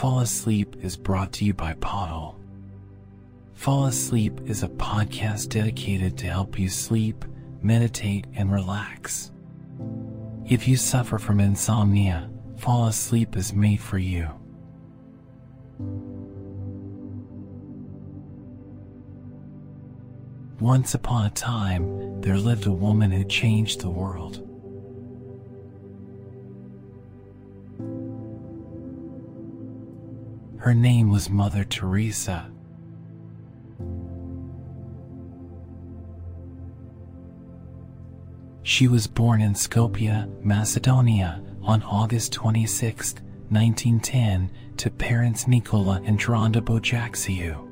Fall Asleep is brought to you by Pottle. Fall Asleep is a podcast dedicated to help you sleep, meditate, and relax. If you suffer from insomnia, Fall Asleep is made for you. Once upon a time, there lived a woman who changed the world. Her name was Mother Teresa. She was born in Skopje, Macedonia on August 26, 1910 to parents Nikola and Dronda Bojaxhiu.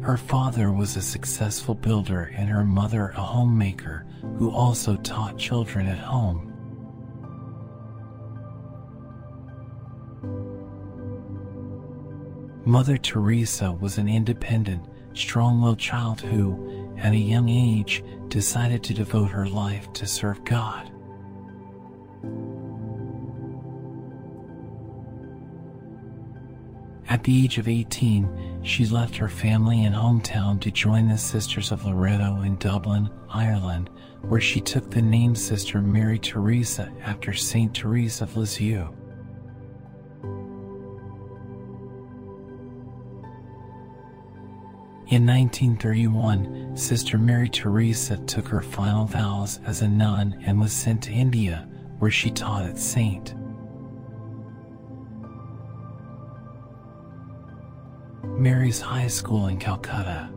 Her father was a successful builder and her mother a homemaker who also taught children at home. Mother Teresa was an independent, strong willed child who, at a young age, decided to devote her life to serve God. At the age of 18, she left her family and hometown to join the Sisters of Loretto in Dublin, Ireland, where she took the name Sister Mary Teresa after Saint Teresa of Lisieux. In 1931, Sister Mary Teresa took her final vows as a nun and was sent to India, where she taught at St. Mary's High School in Calcutta.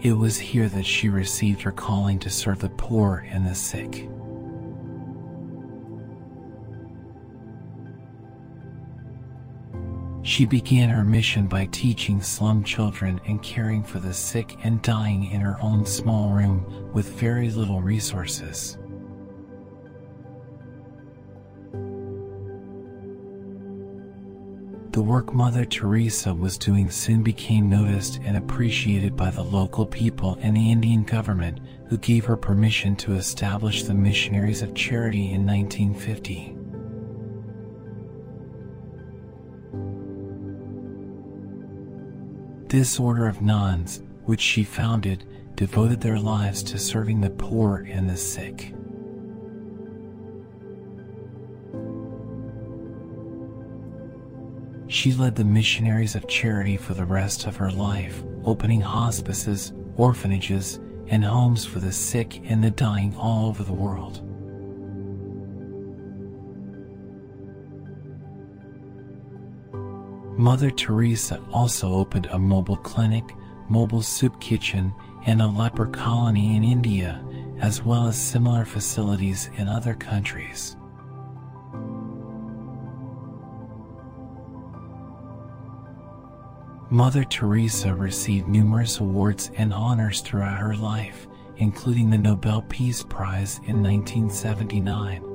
It was here that she received her calling to serve the poor and the sick. She began her mission by teaching slum children and caring for the sick and dying in her own small room with very little resources. The work Mother Teresa was doing soon became noticed and appreciated by the local people and the Indian government, who gave her permission to establish the Missionaries of Charity in 1950. This order of nuns, which she founded, devoted their lives to serving the poor and the sick. She led the missionaries of charity for the rest of her life, opening hospices, orphanages, and homes for the sick and the dying all over the world. Mother Teresa also opened a mobile clinic, mobile soup kitchen, and a leper colony in India, as well as similar facilities in other countries. Mother Teresa received numerous awards and honors throughout her life, including the Nobel Peace Prize in 1979.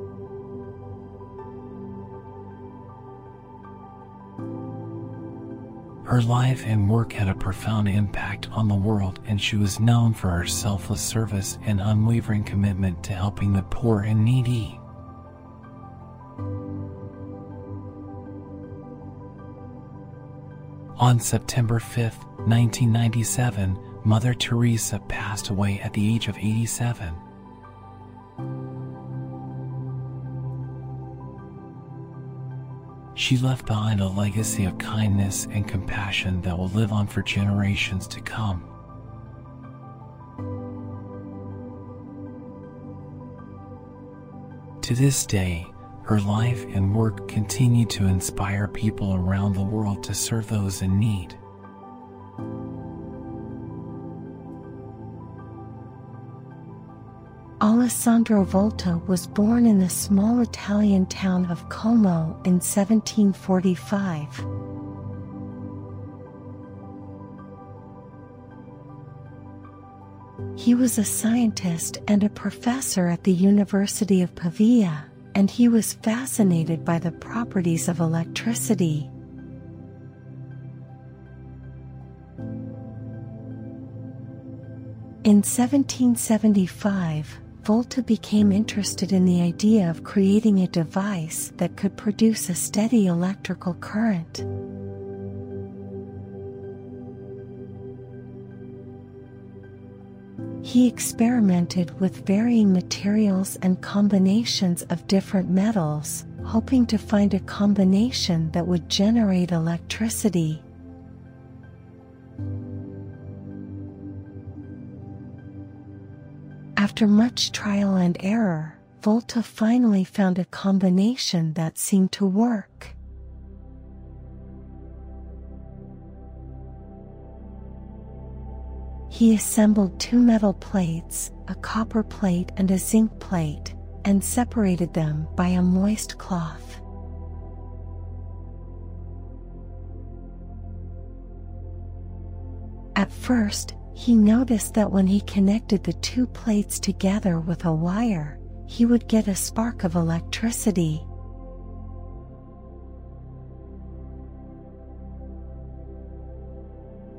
Her life and work had a profound impact on the world, and she was known for her selfless service and unwavering commitment to helping the poor and needy. On September 5, 1997, Mother Teresa passed away at the age of 87. She left behind a legacy of kindness and compassion that will live on for generations to come. To this day, her life and work continue to inspire people around the world to serve those in need. Alessandro Volta was born in the small Italian town of Como in 1745. He was a scientist and a professor at the University of Pavia, and he was fascinated by the properties of electricity. In 1775, Volta became interested in the idea of creating a device that could produce a steady electrical current. He experimented with varying materials and combinations of different metals, hoping to find a combination that would generate electricity. After much trial and error, Volta finally found a combination that seemed to work. He assembled two metal plates, a copper plate and a zinc plate, and separated them by a moist cloth. At first, he noticed that when he connected the two plates together with a wire, he would get a spark of electricity.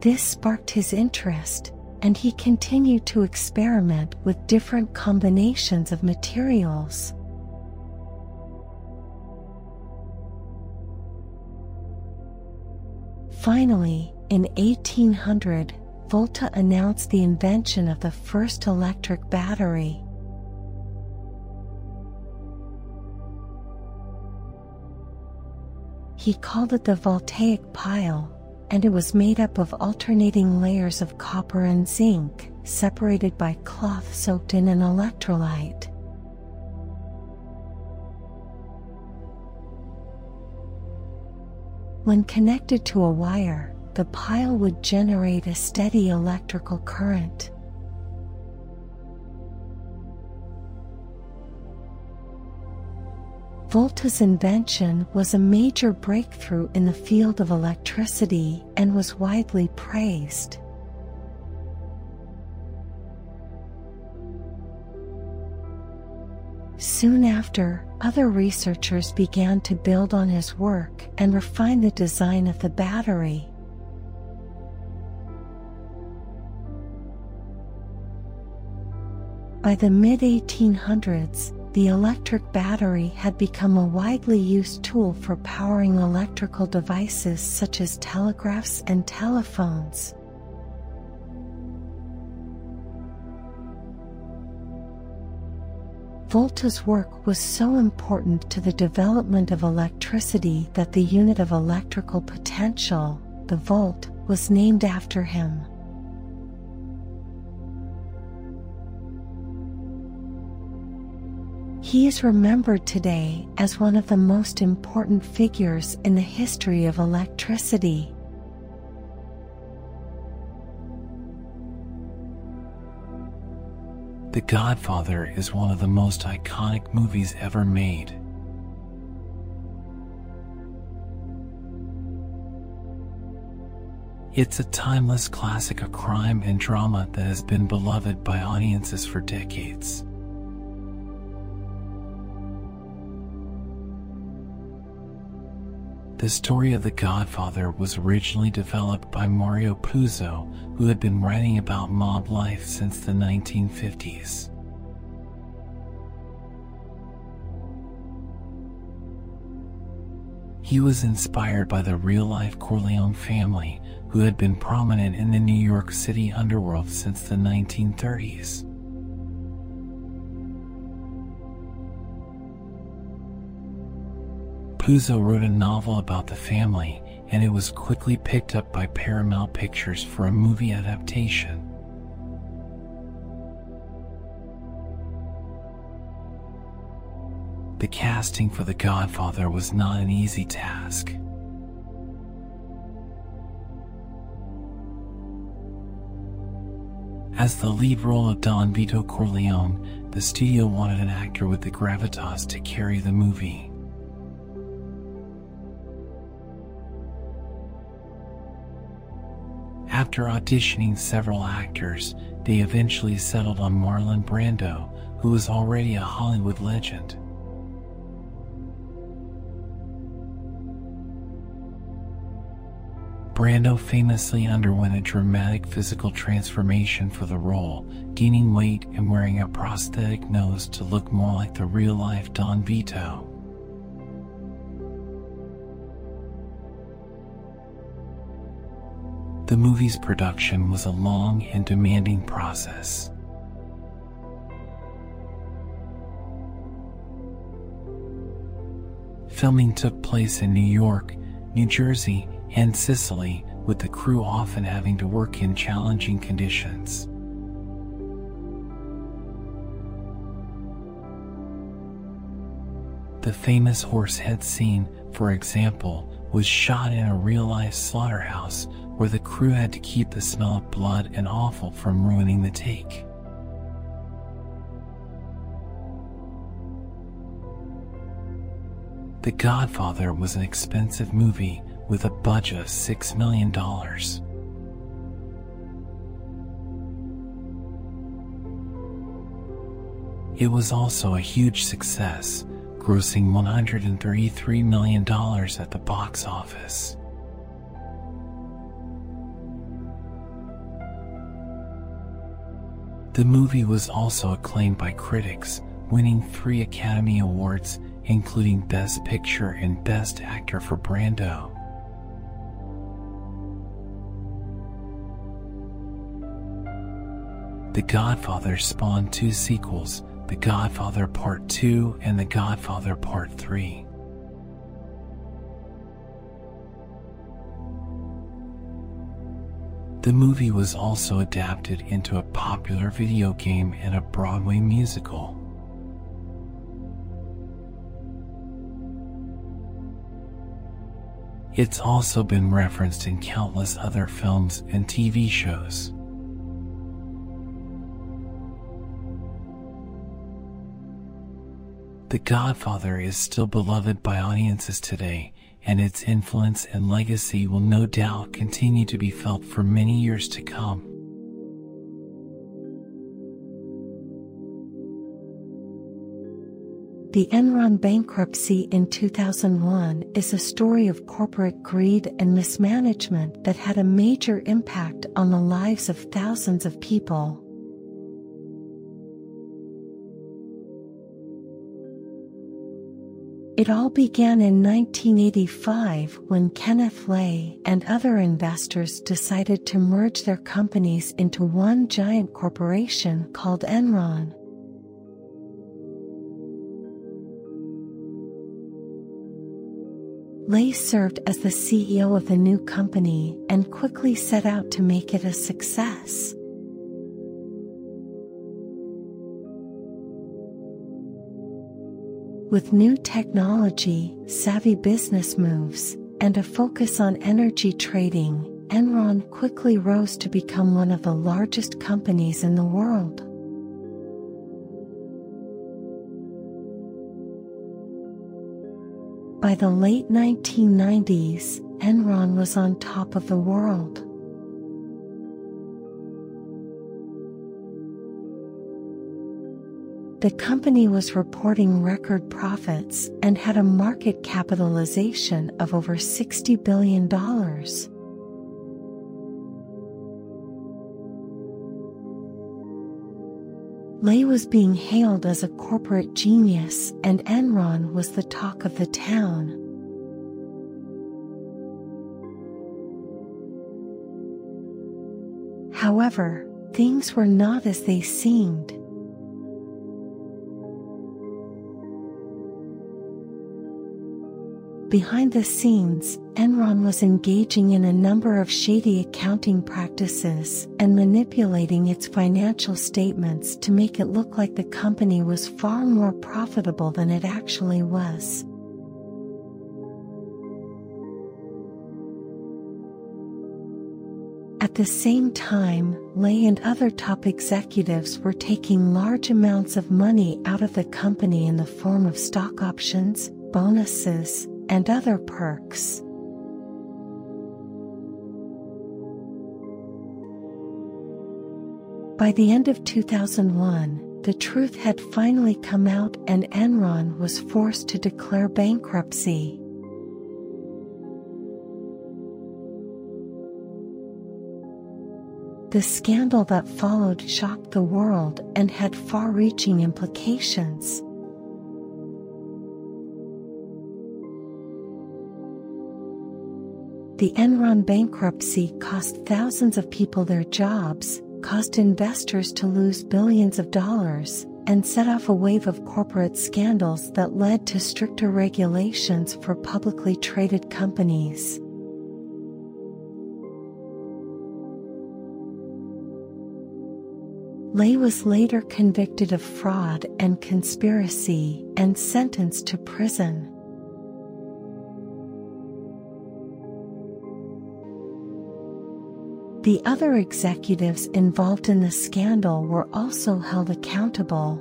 This sparked his interest, and he continued to experiment with different combinations of materials. Finally, in 1800, Volta announced the invention of the first electric battery. He called it the voltaic pile and it was made up of alternating layers of copper and zinc, separated by cloth soaked in an electrolyte. When connected to a wire, the pile would generate a steady electrical current. Volta's invention was a major breakthrough in the field of electricity and was widely praised. Soon after, other researchers began to build on his work and refine the design of the battery. By the mid 1800s, the electric battery had become a widely used tool for powering electrical devices such as telegraphs and telephones. Volta's work was so important to the development of electricity that the unit of electrical potential, the volt, was named after him. He is remembered today as one of the most important figures in the history of electricity. The Godfather is one of the most iconic movies ever made. It's a timeless classic of crime and drama that has been beloved by audiences for decades. The story of The Godfather was originally developed by Mario Puzo, who had been writing about mob life since the 1950s. He was inspired by the real life Corleone family, who had been prominent in the New York City underworld since the 1930s. Puzo wrote a novel about the family, and it was quickly picked up by Paramount Pictures for a movie adaptation. The casting for The Godfather was not an easy task. As the lead role of Don Vito Corleone, the studio wanted an actor with the gravitas to carry the movie. After auditioning several actors, they eventually settled on Marlon Brando, who was already a Hollywood legend. Brando famously underwent a dramatic physical transformation for the role, gaining weight and wearing a prosthetic nose to look more like the real life Don Vito. The movie's production was a long and demanding process. Filming took place in New York, New Jersey, and Sicily, with the crew often having to work in challenging conditions. The famous horse head scene, for example, was shot in a real life slaughterhouse where the crew had to keep the smell of blood and offal from ruining the take. The Godfather was an expensive movie with a budget of $6 million. It was also a huge success, grossing $133 million at the box office. The movie was also acclaimed by critics, winning three Academy Awards, including Best Picture and Best Actor for Brando. The Godfather spawned two sequels, The Godfather Part 2 and The Godfather Part 3. The movie was also adapted into a popular video game and a Broadway musical. It's also been referenced in countless other films and TV shows. The Godfather is still beloved by audiences today, and its influence and legacy will no doubt continue to be felt for many years to come. The Enron bankruptcy in 2001 is a story of corporate greed and mismanagement that had a major impact on the lives of thousands of people. It all began in 1985 when Kenneth Lay and other investors decided to merge their companies into one giant corporation called Enron. Lay served as the CEO of the new company and quickly set out to make it a success. With new technology, savvy business moves, and a focus on energy trading, Enron quickly rose to become one of the largest companies in the world. By the late 1990s, Enron was on top of the world. The company was reporting record profits and had a market capitalization of over $60 billion. Lay was being hailed as a corporate genius, and Enron was the talk of the town. However, things were not as they seemed. Behind the scenes, Enron was engaging in a number of shady accounting practices and manipulating its financial statements to make it look like the company was far more profitable than it actually was. At the same time, Lay and other top executives were taking large amounts of money out of the company in the form of stock options, bonuses, and other perks. By the end of 2001, the truth had finally come out and Enron was forced to declare bankruptcy. The scandal that followed shocked the world and had far reaching implications. The Enron bankruptcy cost thousands of people their jobs, caused investors to lose billions of dollars, and set off a wave of corporate scandals that led to stricter regulations for publicly traded companies. Lay was later convicted of fraud and conspiracy and sentenced to prison. The other executives involved in the scandal were also held accountable.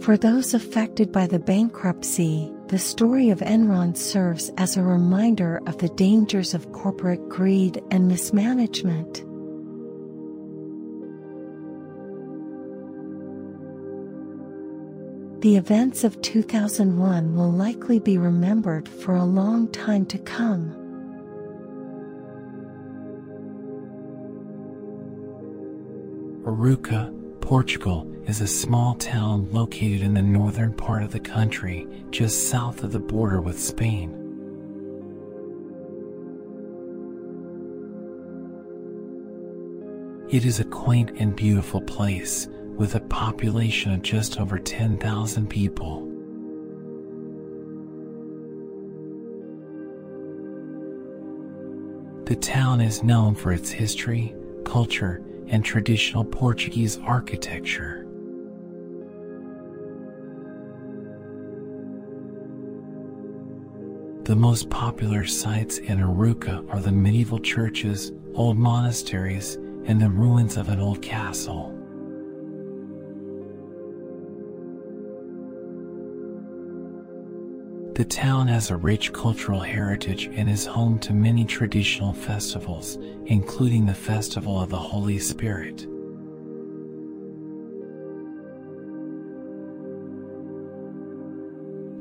For those affected by the bankruptcy, the story of Enron serves as a reminder of the dangers of corporate greed and mismanagement. The events of 2001 will likely be remembered for a long time to come. Arouca, Portugal, is a small town located in the northern part of the country, just south of the border with Spain. It is a quaint and beautiful place with a population of just over 10,000 people. The town is known for its history, culture, and traditional Portuguese architecture. The most popular sites in Arouca are the medieval churches, old monasteries, and the ruins of an old castle. The town has a rich cultural heritage and is home to many traditional festivals, including the Festival of the Holy Spirit.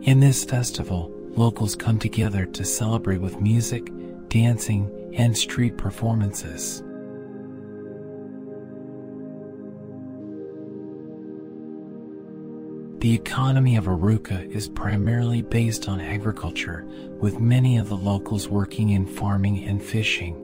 In this festival, locals come together to celebrate with music, dancing, and street performances. The economy of Arouca is primarily based on agriculture, with many of the locals working in farming and fishing.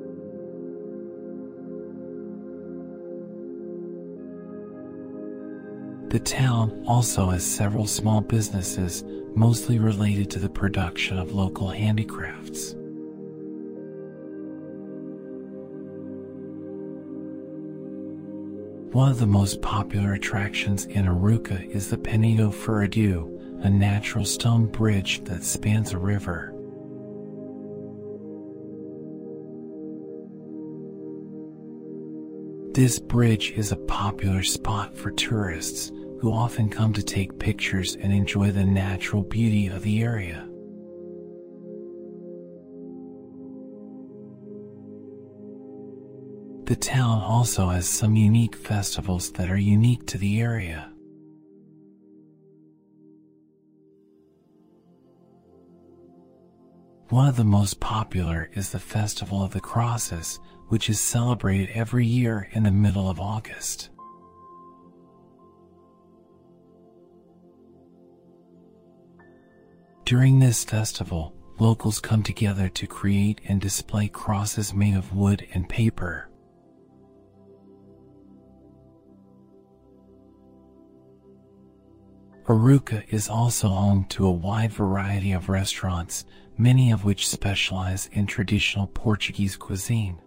The town also has several small businesses, mostly related to the production of local handicrafts. One of the most popular attractions in Arouca is the Penedo Furado, a natural stone bridge that spans a river. This bridge is a popular spot for tourists who often come to take pictures and enjoy the natural beauty of the area. The town also has some unique festivals that are unique to the area. One of the most popular is the Festival of the Crosses, which is celebrated every year in the middle of August. During this festival, locals come together to create and display crosses made of wood and paper. Arouca is also home to a wide variety of restaurants, many of which specialize in traditional Portuguese cuisine.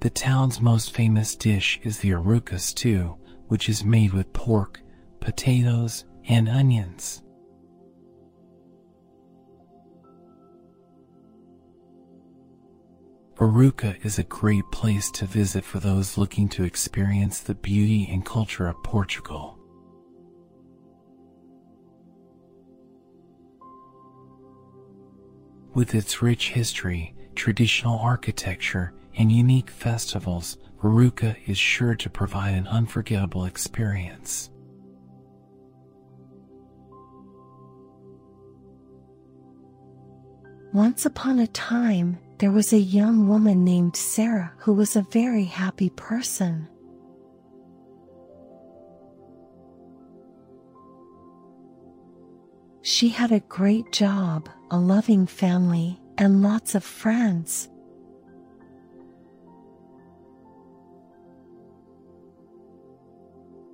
The town's most famous dish is the Arouca stew, which is made with pork, potatoes, and onions. Arouca is a great place to visit for those looking to experience the beauty and culture of Portugal. With its rich history, traditional architecture, and unique festivals, Arouca is sure to provide an unforgettable experience. Once upon a time, there was a young woman named Sarah who was a very happy person. She had a great job, a loving family, and lots of friends.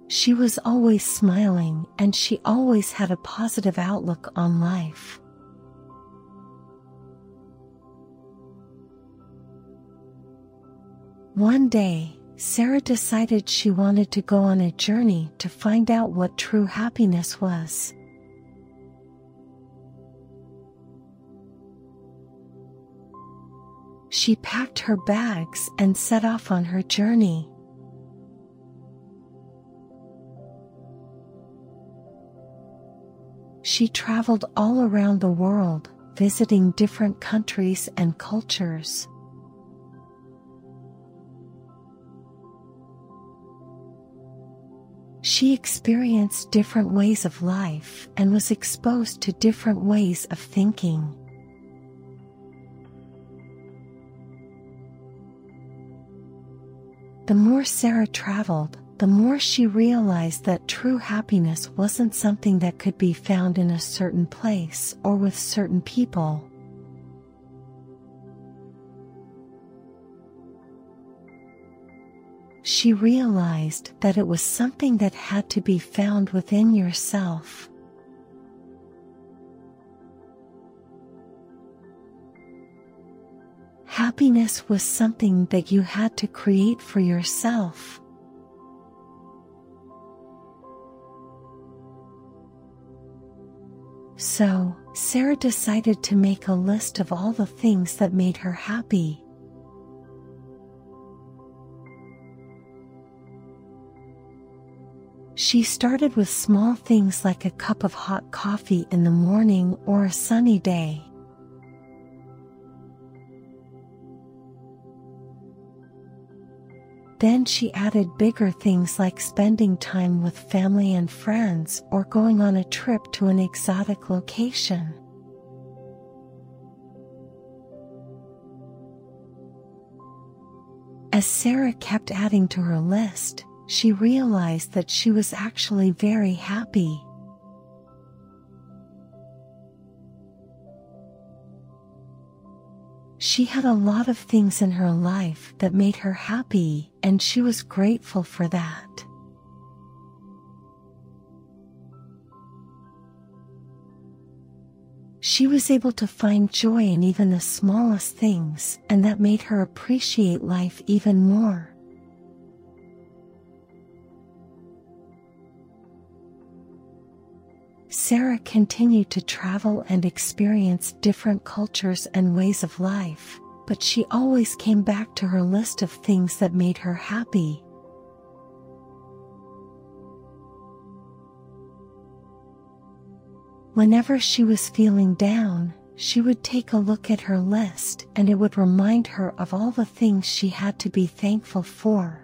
She was always smiling and she always had a positive outlook on life. One day, Sarah decided she wanted to go on a journey to find out what true happiness was. She packed her bags and set off on her journey. She traveled all around the world, visiting different countries and cultures. She experienced different ways of life and was exposed to different ways of thinking. The more Sarah traveled, the more she realized that true happiness wasn't something that could be found in a certain place or with certain people. She realized that it was something that had to be found within yourself. Happiness was something that you had to create for yourself. So, Sarah decided to make a list of all the things that made her happy. She started with small things like a cup of hot coffee in the morning or a sunny day. Then she added bigger things like spending time with family and friends or going on a trip to an exotic location. As Sarah kept adding to her list, she realized that she was actually very happy. She had a lot of things in her life that made her happy, and she was grateful for that. She was able to find joy in even the smallest things, and that made her appreciate life even more. Sarah continued to travel and experience different cultures and ways of life, but she always came back to her list of things that made her happy. Whenever she was feeling down, she would take a look at her list and it would remind her of all the things she had to be thankful for.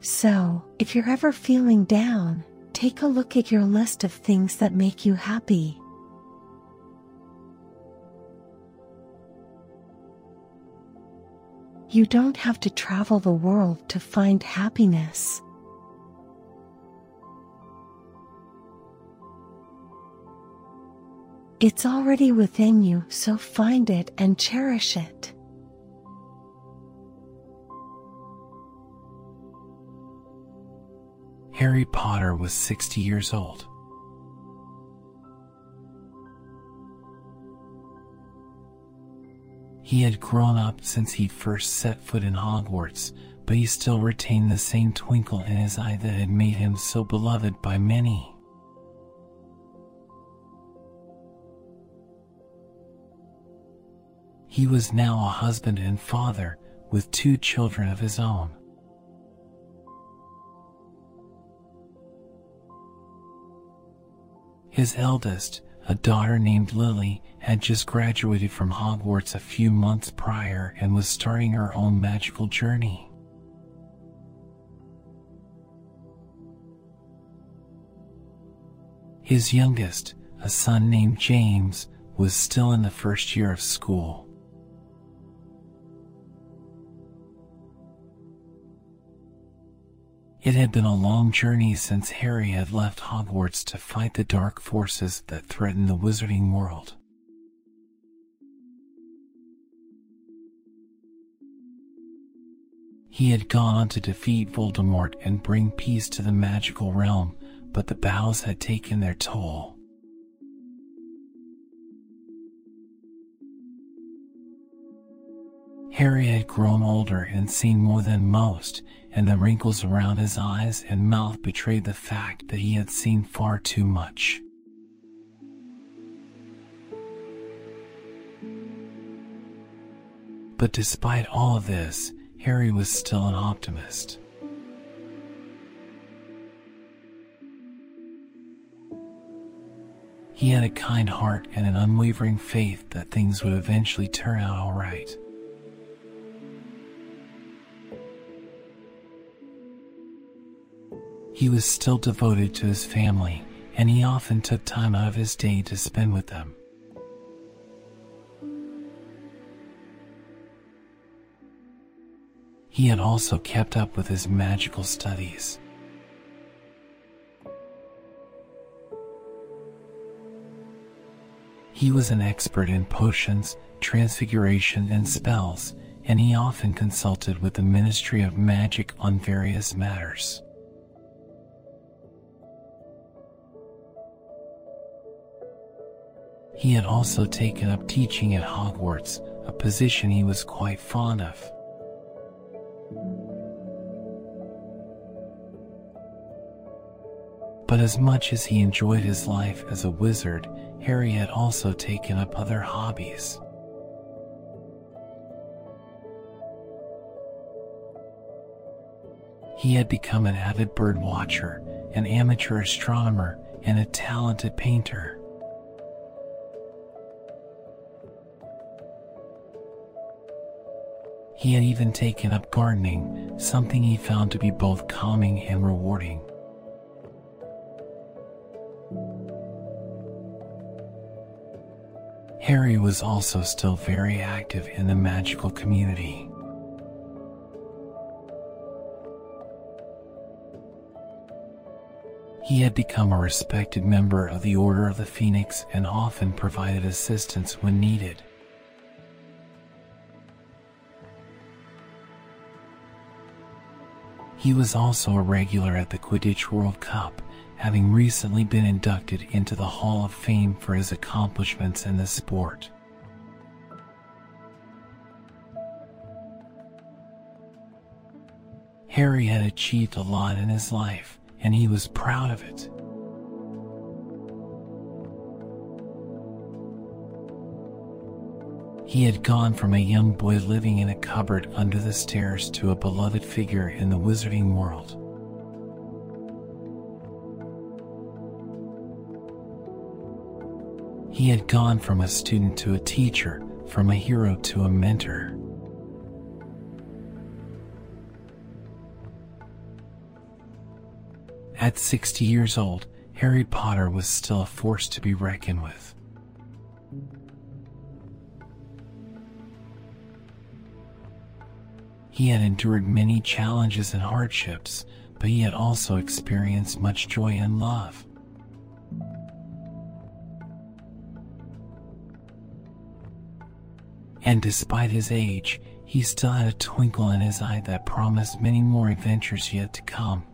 So, if you're ever feeling down, take a look at your list of things that make you happy. You don't have to travel the world to find happiness. It's already within you, so find it and cherish it. Harry Potter was 60 years old. He had grown up since he first set foot in Hogwarts, but he still retained the same twinkle in his eye that had made him so beloved by many. He was now a husband and father with two children of his own. His eldest, a daughter named Lily, had just graduated from Hogwarts a few months prior and was starting her own magical journey. His youngest, a son named James, was still in the first year of school. It had been a long journey since Harry had left Hogwarts to fight the dark forces that threatened the wizarding world. He had gone on to defeat Voldemort and bring peace to the magical realm, but the battles had taken their toll. Harry had grown older and seen more than most, and the wrinkles around his eyes and mouth betrayed the fact that he had seen far too much. But despite all of this, Harry was still an optimist. He had a kind heart and an unwavering faith that things would eventually turn out all right. He was still devoted to his family, and he often took time out of his day to spend with them. He had also kept up with his magical studies. He was an expert in potions, transfiguration, and spells, and he often consulted with the Ministry of Magic on various matters. He had also taken up teaching at Hogwarts, a position he was quite fond of. But as much as he enjoyed his life as a wizard, Harry had also taken up other hobbies. He had become an avid bird watcher, an amateur astronomer, and a talented painter. He had even taken up gardening, something he found to be both calming and rewarding. Harry was also still very active in the magical community. He had become a respected member of the Order of the Phoenix and often provided assistance when needed. He was also a regular at the Quidditch World Cup, having recently been inducted into the Hall of Fame for his accomplishments in the sport. Harry had achieved a lot in his life, and he was proud of it. He had gone from a young boy living in a cupboard under the stairs to a beloved figure in the wizarding world. He had gone from a student to a teacher, from a hero to a mentor. At 60 years old, Harry Potter was still a force to be reckoned with. He had endured many challenges and hardships, but he had also experienced much joy and love. And despite his age, he still had a twinkle in his eye that promised many more adventures yet to come.